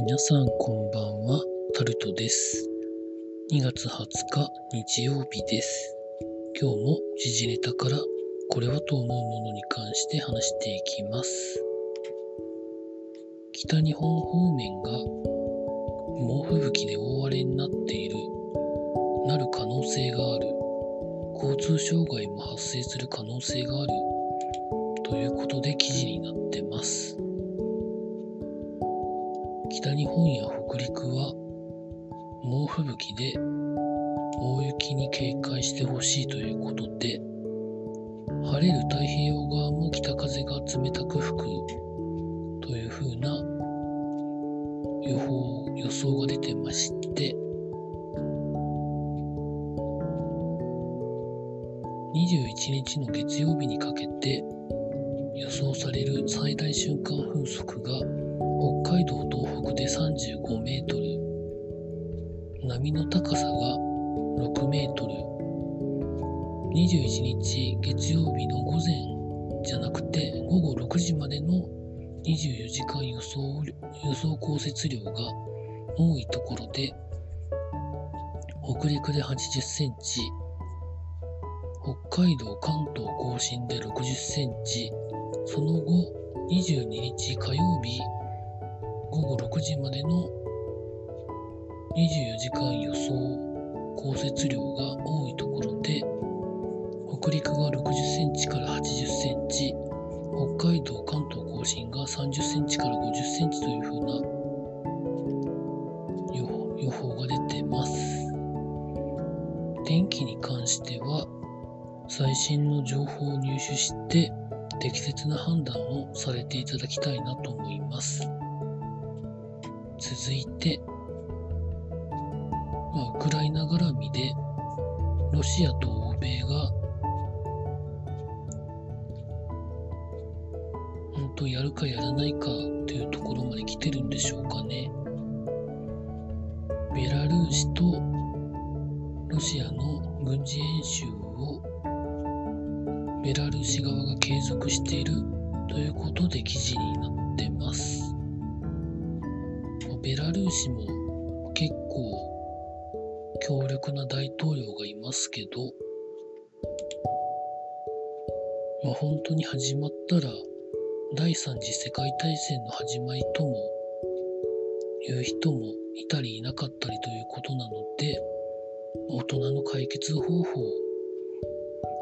皆さんこんばんは、タルトです。2月20日日曜日です。今日も時事ネタからこれはと思うものに関して話していきます。北日本方面が猛吹雪で大荒れになっている、なる可能性がある、交通障害も発生する可能性がある、ということで記事になってます。北日本や北陸は猛吹雪で大雪に警戒してほしいということで晴れる太平洋側も北風が冷たく吹くという風な予報予想が出てまして21日の月曜日にかけて予想される最大瞬間風速が北海道東北で35メートル。波の高さが6メートル。21日月曜日の午前じゃなくて午後6時までの24時間予想予想降雪量が多いところで北陸で80センチ北海道関東甲信で60センチその後22日火曜日午後6時までの24時間予想降雪量が多いところで北陸が60センチから80センチ北海道関東甲信が30センチから50センチというふうな予報予報が出てます。天気に関しては最新の情報を入手して適切な判断をされていただきたいなと思います。続いて、まあ、ウクライナ絡みでロシアと欧米が本当やるかやらないかというところまで来てるんでしょうかね。ベラルーシとロシアの軍事演習をベラルーシ側が継続しているということで記事になってます。ベラルーシも結構強力な大統領がいますけど、まあ、本当に始まったら第三次世界大戦の始まりともいう人もいたりいなかったりということなので大人の解決方法を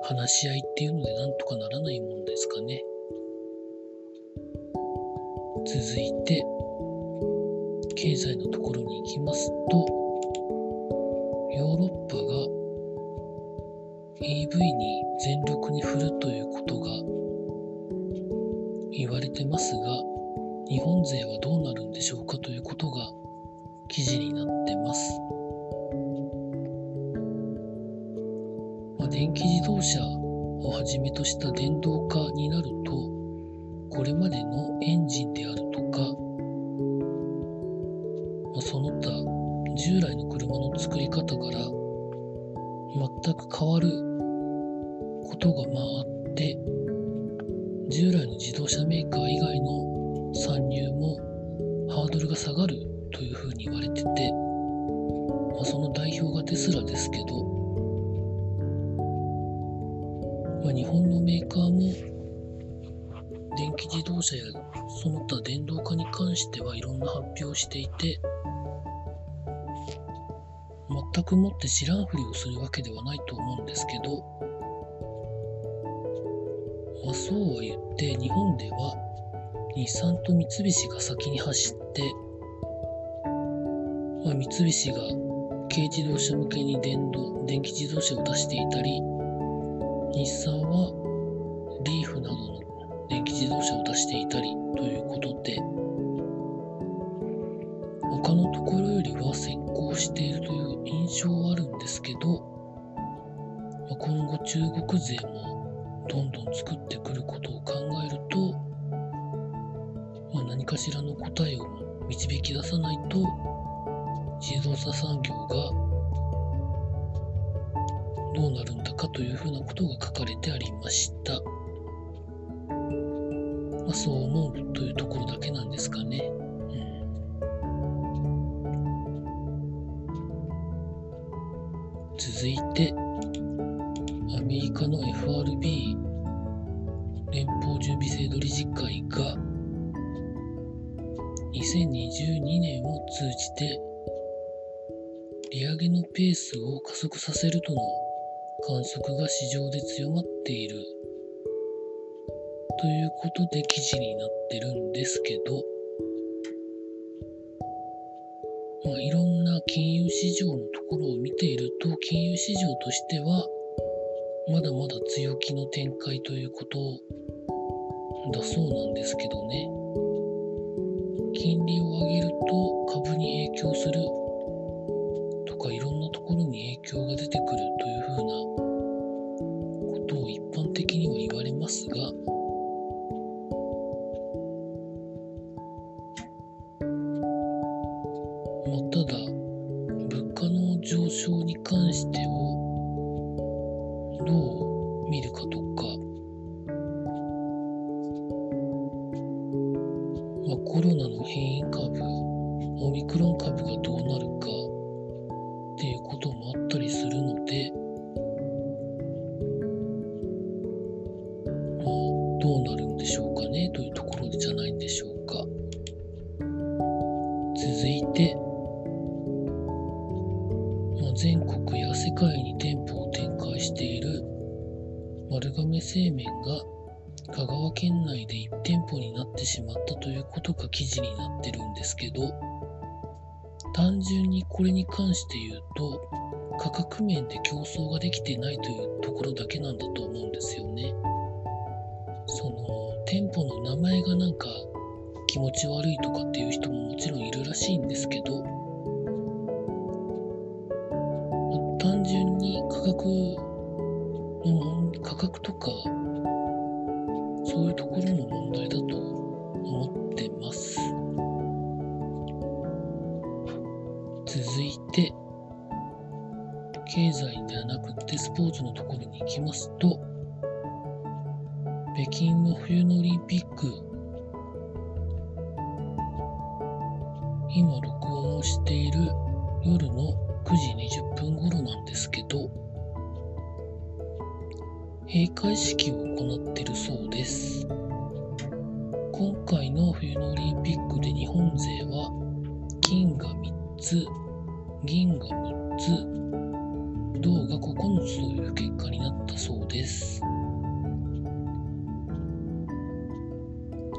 話し合いっていうのでなんとかならないもんですかね続いて経済のところに行きますと、ヨーロッパが EV に全力に振るということが言われてますが、日本勢はどうなるんでしょうかということが記事になってます。電気自動車をはじめとした電動化になると、これまでのエンジンであるとか、ま、その他従来の車の作り方から全く変わることがまああって従来の自動車メーカー以外の参入もハードルが下がるというふうに言われてて、ま、その代表がテスラですけど、車やその他電動化に関してはいろんな発表をしていて全くもって知らんふりをするわけではないと思うんですけど、まあ、そうは言って日本では日産と三菱が先に走って、まあ、三菱が軽自動車向けに電動電気自動車を出していたり日産はリーフなどの電気自動車を出していたりということで他のところよりは先行しているという印象はあるんですけど、今後中国勢もどんどん作ってくることを考えると、まあ、何かしらの答えを導き出さないと自動車産業がどうなるんだかというふうなことが書かれてありました。まあ、そう思うというところだけなんですかね。うん、続いて、アメリカの FRB 連邦準備制度理事会が2022年を通じて利上げのペースを加速させるとの観測が市場で強まっているということで記事になってるんですけど、まあ、いろんな金融市場のところを見ていると金融市場としてはまだまだ強気の展開ということだそうなんですけどね。金利を上げると株に影響するとかいろんなところに影響が出てくるというふうなことを一般的には言われますがまあ、コロナの変異株、オミクロン株がどうなるかっていうこともあったりするので、まあ、どうなるんでしょうかね？というところじゃないんでしょうか。続いて、全国や世界に店舗を展開している丸亀製麺が香川県内で1店舗になってしまったということが記事になってるんですけど単純にこれに関して言うと価格面で競争ができてないというところだけなんだと思うんですよね。その店舗の名前がなんか気持ち悪いとかっていう人ももちろんいるらしいんですけど単純に価格の価格とかそういうところの問題だと思ってます。続いて経済ではなくてスポーツのところに行きますと北京の冬のオリンピック今録音をしている夜の9時20分頃なんですけど、閉会式を行っているそうです。今回の冬のオリンピックで日本勢は金が3つ、銀が6つ、銅が9つという結果になったそうです。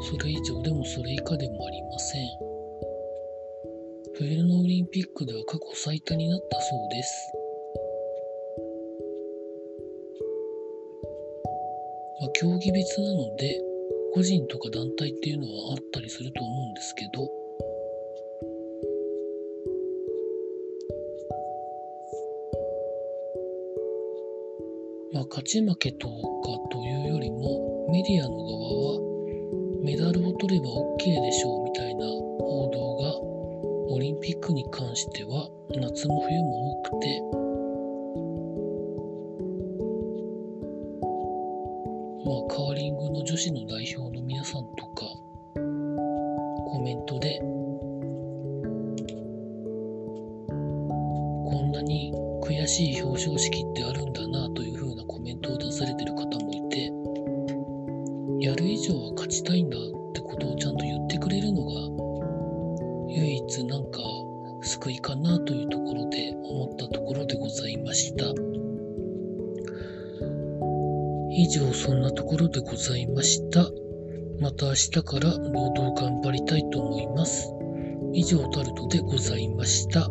それ以上でもそれ以下でもありません。冬のオリンピックでは過去最多になったそうです。あ、競技別なので、個人とか団体っていうのはあったりすると思うんですけど、まあ、勝ち負けとかというよりも、メディアの側は、メダルを取れば OK でしょうみたいな報道がオリンピックに関しては夏も冬も多くてリングの女子の代表の皆さんとかコメントでこんなに悔しい表彰式ってあるんだなというふうなコメントを出されてる方もいてやる以上は勝ちたいんだってことをちゃんと言ってくれるのが唯一なんか救いかなという以上そんなところでございました。また明日から労働頑張りたいと思います。以上タルトでございました。